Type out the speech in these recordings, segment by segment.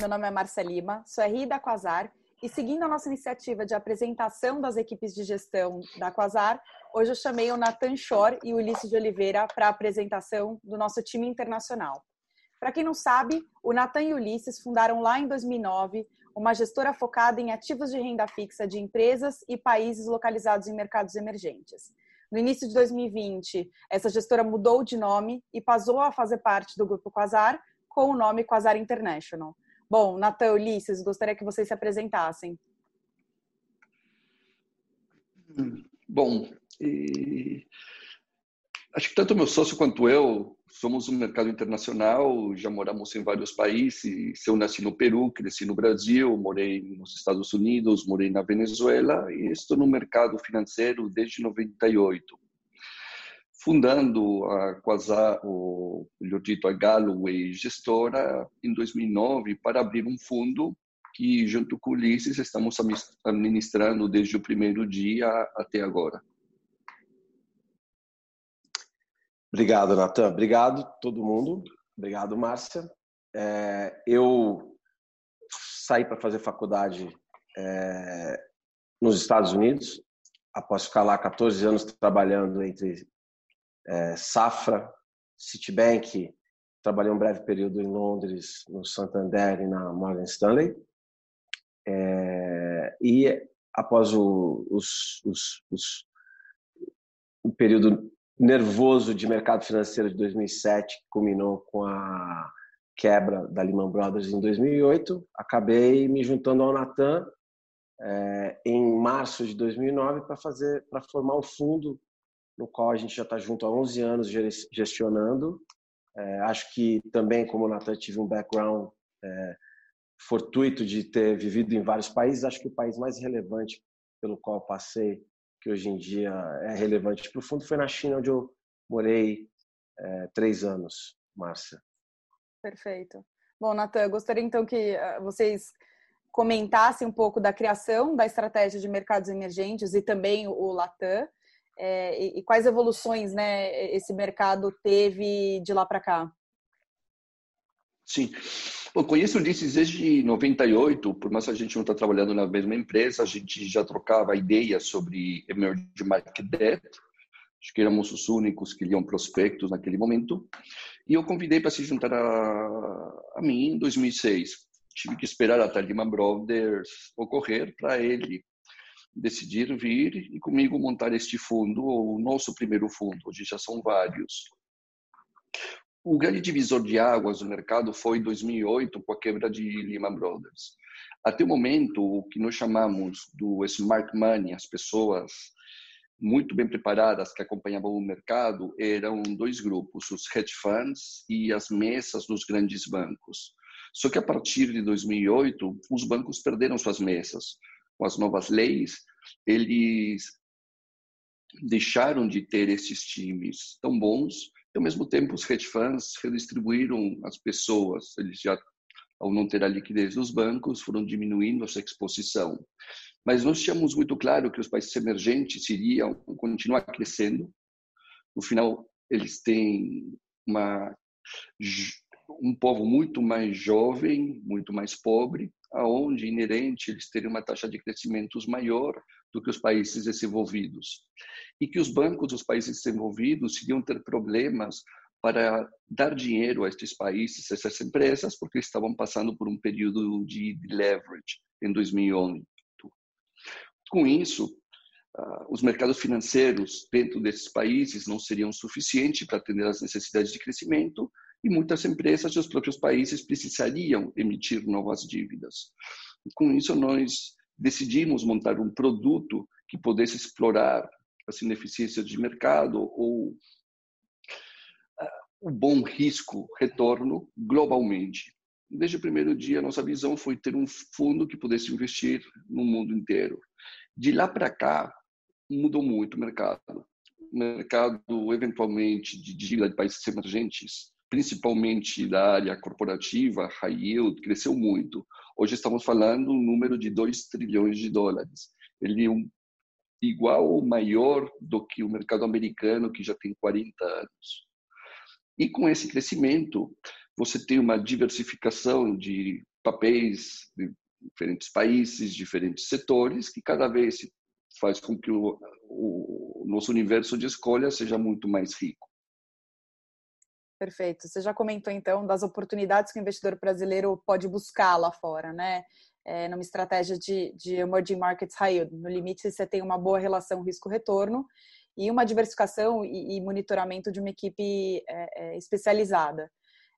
meu nome é Marcia Lima, sou RI da Quasar e seguindo a nossa iniciativa de apresentação das equipes de gestão da Quasar, hoje eu chamei o Nathan Shore e o Ulisses de Oliveira para a apresentação do nosso time internacional. Para quem não sabe, o Nathan e o Ulisses fundaram lá em 2009 uma gestora focada em ativos de renda fixa de empresas e países localizados em mercados emergentes. No início de 2020, essa gestora mudou de nome e passou a fazer parte do grupo Quasar com o nome Quasar International. Bom, Natan, Ulisses, gostaria que vocês se apresentassem. Bom, e... acho que tanto meu sócio quanto eu somos um mercado internacional, já moramos em vários países. Eu nasci no Peru, cresci no Brasil, morei nos Estados Unidos, morei na Venezuela e estou no mercado financeiro desde 98 fundando a Quasar, ou melhor dito, a Galloway Gestora em 2009 para abrir um fundo que, junto com o Ulisses, estamos administrando desde o primeiro dia até agora. Obrigado, Natan. Obrigado, todo mundo. Obrigado, Márcia. É, eu saí para fazer faculdade é, nos Estados Unidos, após ficar lá 14 anos trabalhando entre é, Safra, Citibank, trabalhei um breve período em Londres, no Santander e na Morgan Stanley. É, e após o, os, os, os, o período nervoso de mercado financeiro de 2007, que culminou com a quebra da Lehman Brothers em 2008, acabei me juntando ao Natan é, em março de 2009 para fazer para formar o fundo no qual a gente já está junto há 11 anos gestionando. É, acho que também, como o Natan, tive um background é, fortuito de ter vivido em vários países. Acho que o país mais relevante pelo qual passei, que hoje em dia é relevante para o fundo, foi na China, onde eu morei é, três anos, Márcia. Perfeito. Bom, Natan, gostaria então que eh, vocês comentassem um pouco da criação da estratégia de mercados emergentes e também o Latam é, e, quais evoluções né, esse mercado teve de lá para cá? Sim. Bom, conheço o Ulisses desde 98, por mais que a gente não está trabalhando na mesma empresa, a gente já trocava ideias sobre emerging market debt, acho que éramos os únicos que liam prospectos naquele momento, e eu convidei para se juntar a, a mim em 2006. Tive que esperar a Lehman Brothers ocorrer para ele decidir vir e comigo montar este fundo, o nosso primeiro fundo, hoje já são vários. O grande divisor de águas no mercado foi em 2008, com a quebra de Lehman Brothers. Até o momento, o que nós chamamos do smart money, as pessoas muito bem preparadas que acompanhavam o mercado, eram dois grupos, os hedge funds e as mesas dos grandes bancos. Só que a partir de 2008, os bancos perderam suas mesas com as novas leis, eles deixaram de ter esses times tão bons e, ao mesmo tempo, os hedge funds redistribuíram as pessoas. Eles já, ao não ter a liquidez dos bancos, foram diminuindo a sua exposição. Mas nós tínhamos muito claro que os países emergentes iriam continuar crescendo. No final, eles têm uma um povo muito mais jovem, muito mais pobre, aonde inerente eles teriam uma taxa de crescimento maior do que os países desenvolvidos. E que os bancos dos países desenvolvidos iriam ter problemas para dar dinheiro a estes países, a essas empresas, porque estavam passando por um período de leverage em 2008. Com isso, ah, os mercados financeiros dentro desses países não seriam suficientes para atender às necessidades de crescimento e muitas empresas dos próprios países precisariam emitir novas dívidas. Com isso, nós decidimos montar um produto que pudesse explorar as ineficiências de mercado ou uh, o bom risco-retorno globalmente. Desde o primeiro dia, nossa visão foi ter um fundo que pudesse investir no mundo inteiro. De lá para cá, mudou muito o mercado. O mercado, eventualmente, de dívida de países emergentes principalmente da área corporativa, high yield, cresceu muito. Hoje estamos falando um número de 2 trilhões de dólares. Ele é um, igual ou maior do que o mercado americano, que já tem 40 anos. E com esse crescimento, você tem uma diversificação de papéis de diferentes países, diferentes setores, que cada vez faz com que o, o nosso universo de escolha seja muito mais rico. Perfeito. Você já comentou então das oportunidades que o investidor brasileiro pode buscar lá fora, né? É, numa estratégia de, de emerging markets high yield. No limite, você tem uma boa relação risco-retorno e uma diversificação e, e monitoramento de uma equipe é, é, especializada.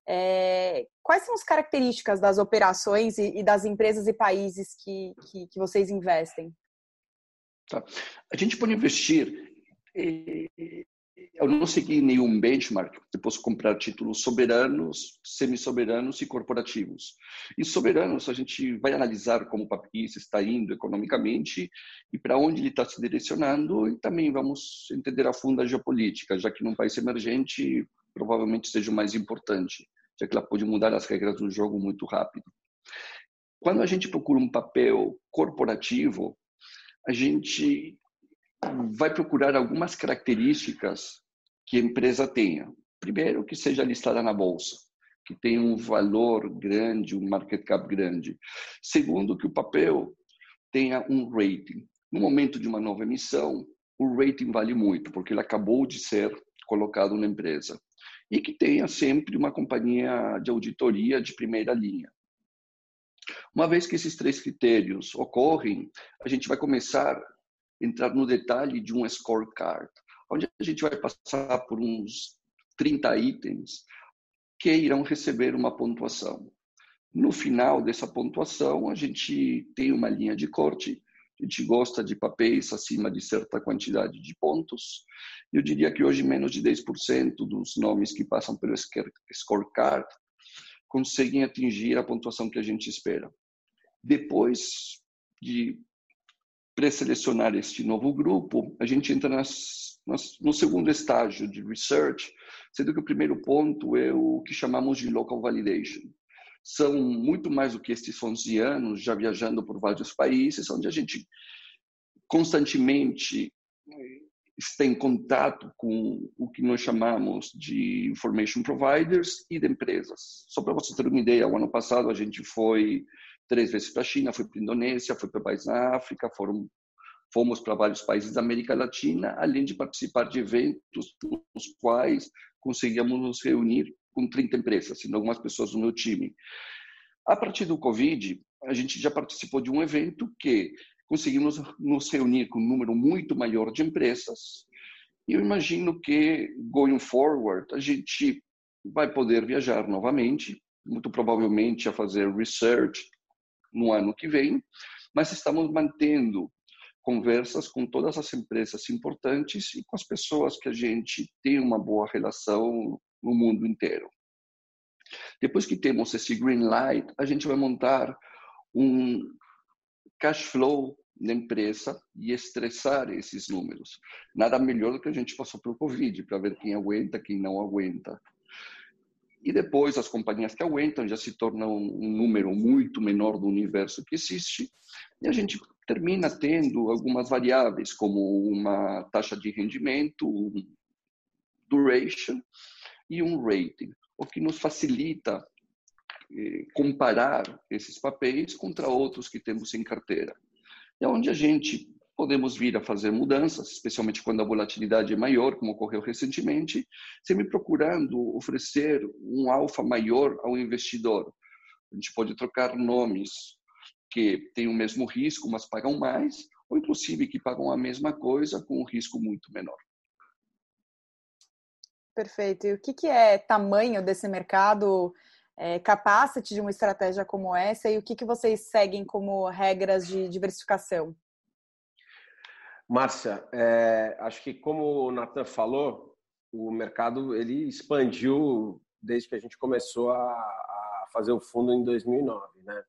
É, quais são as características das operações e, e das empresas e países que, que, que vocês investem? Tá. A gente pode investir eu não segui nenhum benchmark. Eu posso comprar títulos soberanos, semi-soberanos e corporativos. E soberanos, a gente vai analisar como o país está indo economicamente e para onde ele está se direcionando e também vamos entender a fundo a geopolítica, já que num país emergente provavelmente seja o mais importante, já que ela pode mudar as regras do jogo muito rápido. Quando a gente procura um papel corporativo, a gente vai procurar algumas características que a empresa tenha. Primeiro, que seja listada na bolsa, que tenha um valor grande, um market cap grande. Segundo, que o papel tenha um rating. No momento de uma nova emissão, o rating vale muito, porque ele acabou de ser colocado na empresa. E que tenha sempre uma companhia de auditoria de primeira linha. Uma vez que esses três critérios ocorrem, a gente vai começar entrar no detalhe de um scorecard, onde a gente vai passar por uns 30 itens que irão receber uma pontuação. No final dessa pontuação, a gente tem uma linha de corte. A gente gosta de papéis acima de certa quantidade de pontos. Eu diria que hoje menos de 10% dos nomes que passam pelo scorecard conseguem atingir a pontuação que a gente espera. Depois de pré-selecionar este novo grupo, a gente entra nas, no segundo estágio de research, sendo que o primeiro ponto é o que chamamos de local validation. São muito mais do que estes 11 anos já viajando por vários países, onde a gente constantemente está em contato com o que nós chamamos de information providers e de empresas. Só para você ter uma ideia, o ano passado a gente foi três vezes para a China, foi para a Indonésia, foi para países na África, foram, fomos para vários países da América Latina, além de participar de eventos nos quais conseguíamos nos reunir com 30 empresas, sendo algumas pessoas do meu time. A partir do Covid, a gente já participou de um evento que conseguimos nos reunir com um número muito maior de empresas. E eu imagino que, going forward, a gente vai poder viajar novamente, muito provavelmente a fazer research no ano que vem, mas estamos mantendo conversas com todas as empresas importantes e com as pessoas que a gente tem uma boa relação no mundo inteiro. Depois que temos esse green light, a gente vai montar um cash flow da empresa e estressar esses números. Nada melhor do que a gente passou pelo Covid, para ver quem aguenta, quem não aguenta. E depois as companhias que aguentam já se tornam um número muito menor do universo que existe. E a gente termina tendo algumas variáveis, como uma taxa de rendimento, um duration e um rating, o que nos facilita eh, comparar esses papéis contra outros que temos em carteira. É onde a gente podemos vir a fazer mudanças, especialmente quando a volatilidade é maior, como ocorreu recentemente, sempre procurando oferecer um alfa maior ao investidor. A gente pode trocar nomes que têm o mesmo risco, mas pagam mais, ou inclusive que pagam a mesma coisa com um risco muito menor. Perfeito. E o que, que é tamanho desse mercado, é, capacity de uma estratégia como essa, e o que, que vocês seguem como regras de diversificação? Márcia, é, acho que como o Nathan falou, o mercado ele expandiu desde que a gente começou a, a fazer o fundo em 2009, né?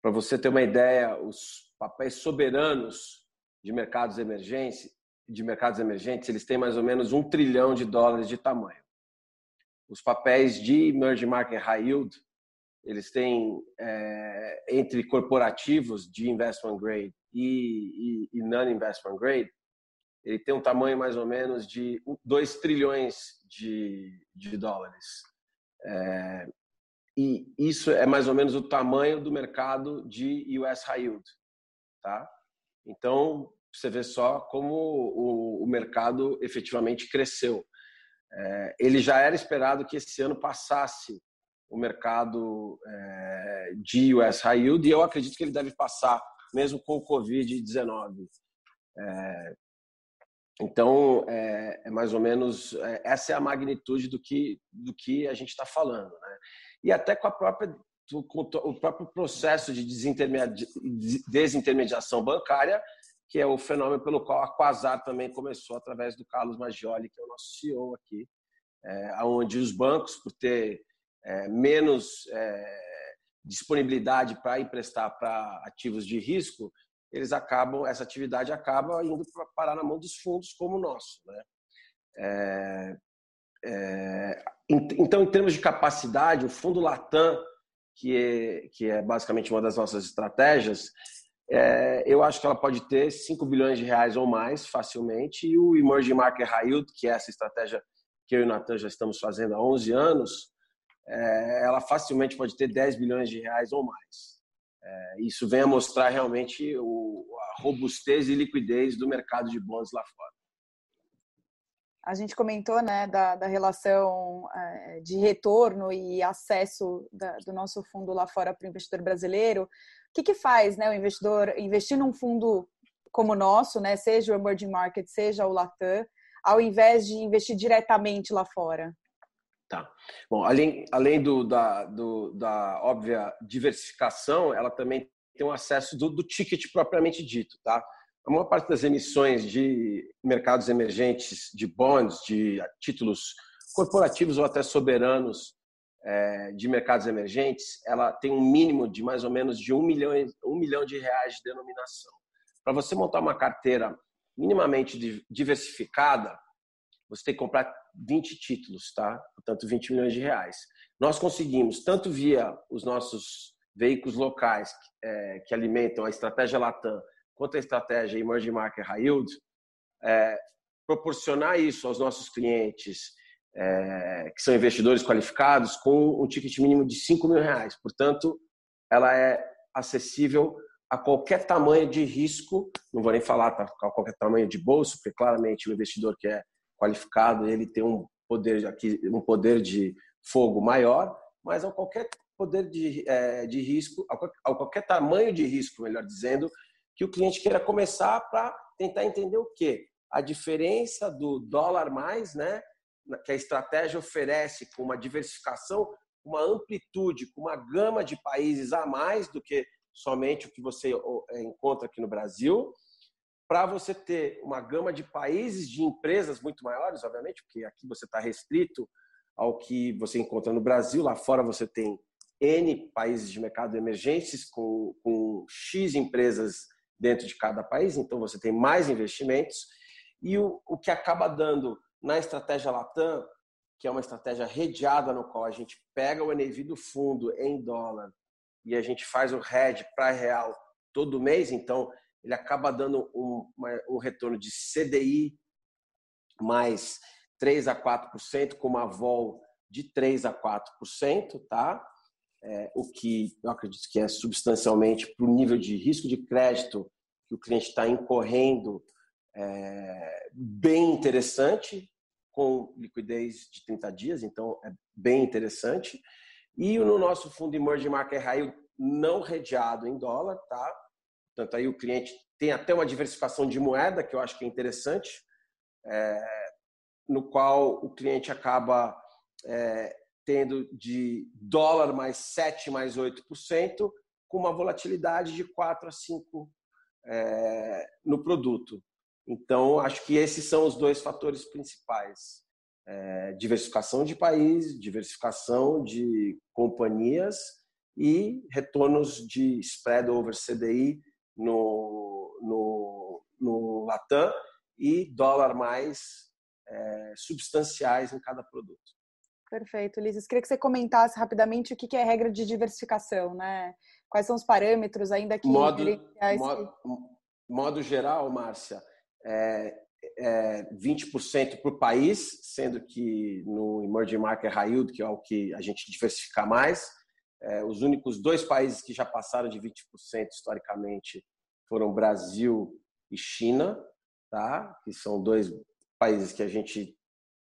Para você ter uma ideia, os papéis soberanos de mercados emergentes, de mercados emergentes, eles têm mais ou menos um trilhão de dólares de tamanho. Os papéis de emerging market high yield, eles têm é, entre corporativos de investment grade e, e, e non-investment grade, ele tem um tamanho mais ou menos de 2 trilhões de, de dólares. É, e isso é mais ou menos o tamanho do mercado de US High Yield. Tá? Então, você vê só como o, o mercado efetivamente cresceu. É, ele já era esperado que esse ano passasse o mercado é, de US High Yield e eu acredito que ele deve passar, mesmo com o Covid-19. É, então, é, é, mais ou menos essa é a magnitude do que, do que a gente está falando. Né? E até com a própria com o próprio processo de desintermediação bancária, que é o fenômeno pelo qual a Quasar também começou através do Carlos Maggioli, que é o nosso CEO aqui, é, onde os bancos, por ter é, menos é, disponibilidade para emprestar para ativos de risco, eles acabam, essa atividade acaba indo para parar na mão dos fundos como o nosso. Né? É, é, então, em termos de capacidade, o fundo Latam, que é, que é basicamente uma das nossas estratégias, é, eu acho que ela pode ter 5 bilhões de reais ou mais facilmente, e o Emerging Market High Yield, que é essa estratégia que eu e o Natan já estamos fazendo há 11 anos, é, ela facilmente pode ter 10 bilhões de reais ou mais. É, isso vem a mostrar realmente o, a robustez e liquidez do mercado de bons lá fora. A gente comentou né, da, da relação é, de retorno e acesso da, do nosso fundo lá fora para o investidor brasileiro. O que, que faz né, o investidor investir num fundo como o nosso, né, seja o Emerging Market, seja o Latam, ao invés de investir diretamente lá fora? Tá. Bom, além, além do, da, do, da óbvia diversificação, ela também tem um acesso do, do ticket propriamente dito, tá? A maior parte das emissões de mercados emergentes, de bonds, de títulos corporativos ou até soberanos é, de mercados emergentes, ela tem um mínimo de mais ou menos de um milhão, um milhão de reais de denominação. Para você montar uma carteira minimamente diversificada, você tem que comprar 20 títulos, tá? Portanto, 20 milhões de reais. Nós conseguimos, tanto via os nossos veículos locais é, que alimentam a estratégia Latam, quanto a estratégia Emerging Market High Yield, é, proporcionar isso aos nossos clientes, é, que são investidores qualificados, com um ticket mínimo de 5 mil reais. Portanto, ela é acessível a qualquer tamanho de risco, não vou nem falar tá, a qualquer tamanho de bolso, porque claramente o investidor que é qualificado, ele tem um poder aqui, um poder de fogo maior, mas a qualquer poder de, é, de risco, a qualquer tamanho de risco, melhor dizendo, que o cliente queira começar para tentar entender o quê? A diferença do dólar mais, né, que a estratégia oferece com uma diversificação, uma amplitude, com uma gama de países a mais do que somente o que você é, encontra aqui no Brasil, para você ter uma gama de países, de empresas muito maiores, obviamente, porque aqui você está restrito ao que você encontra no Brasil, lá fora você tem N países de mercado emergentes com, com X empresas dentro de cada país, então você tem mais investimentos. E o, o que acaba dando na estratégia Latam, que é uma estratégia redeada no qual a gente pega o NAV do fundo em dólar e a gente faz o hedge para real todo mês, então ele acaba dando um, um retorno de CDI mais 3 a 4%, com uma vol de 3 a 4%, tá? É, o que eu acredito que é substancialmente para o nível de risco de crédito que o cliente está incorrendo é, bem interessante, com liquidez de 30 dias, então é bem interessante. E no nosso fundo Emerging Market High, não redeado em dólar, tá? Portanto, aí o cliente tem até uma diversificação de moeda, que eu acho que é interessante, é, no qual o cliente acaba é, tendo de dólar mais 7 mais 8%, com uma volatilidade de 4 a 5 é, no produto. Então, acho que esses são os dois fatores principais. É, diversificação de país, diversificação de companhias e retornos de spread over CDI no, no, no Latam e dólar mais é, substanciais em cada produto. Perfeito, Ulisses. Queria que você comentasse rapidamente o que é regra de diversificação, né? Quais são os parâmetros ainda que modo, modo, modo geral, Márcia, é, é 20% por país, sendo que no Emerging Market High Yield, que é o que a gente diversifica mais, É, os únicos dois países que já passaram de 20% historicamente foram Brasil e China, tá? que são dois países que a gente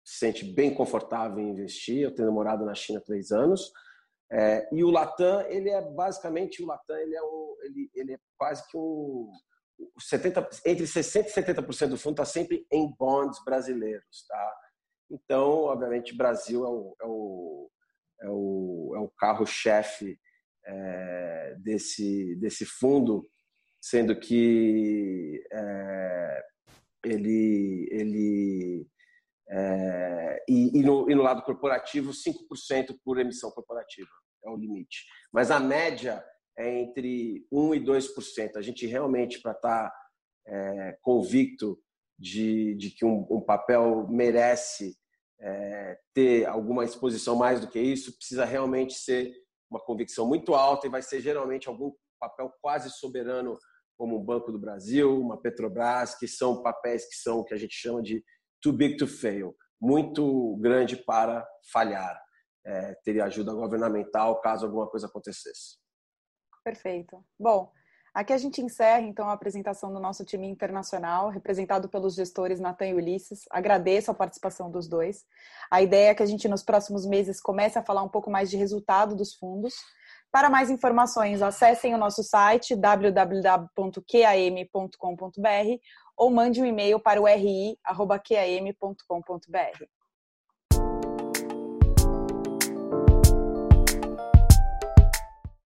se sente bem confortável em investir. Eu tenho morado na China três anos. É, e o Latam, ele é basicamente, o Latam ele é, ele, ele é quase que um... 70, entre 60% e 70% do fundo está sempre em bonds brasileiros. Tá? Então, obviamente, Brasil é o, é o, é o, é o carro-chefe é, desse, desse fundo, sendo que é, ele, ele é, e, e, no, e, no, lado corporativo, 5% por emissão corporativa é o limite. Mas a média é entre 1% e 2%. A gente realmente, para estar tá, é, convicto de, de que um, um papel merece é, ter alguma exposição mais do que isso, precisa realmente ser uma convicção muito alta e vai ser geralmente algum papel quase soberano, como o Banco do Brasil, uma Petrobras, que são papéis que são o que a gente chama de too big to fail, muito grande para falhar. É, teria ajuda governamental caso alguma coisa acontecesse. Perfeito. Bom, Aqui a gente encerra então a apresentação do nosso time internacional, representado pelos gestores Natan e Ulisses. Agradeço a participação dos dois. A ideia é que a gente nos próximos meses comece a falar um pouco mais de resultado dos fundos. Para mais informações, acessem o nosso site www.qam.com.br ou mande um e-mail para o ri@qam.com.br.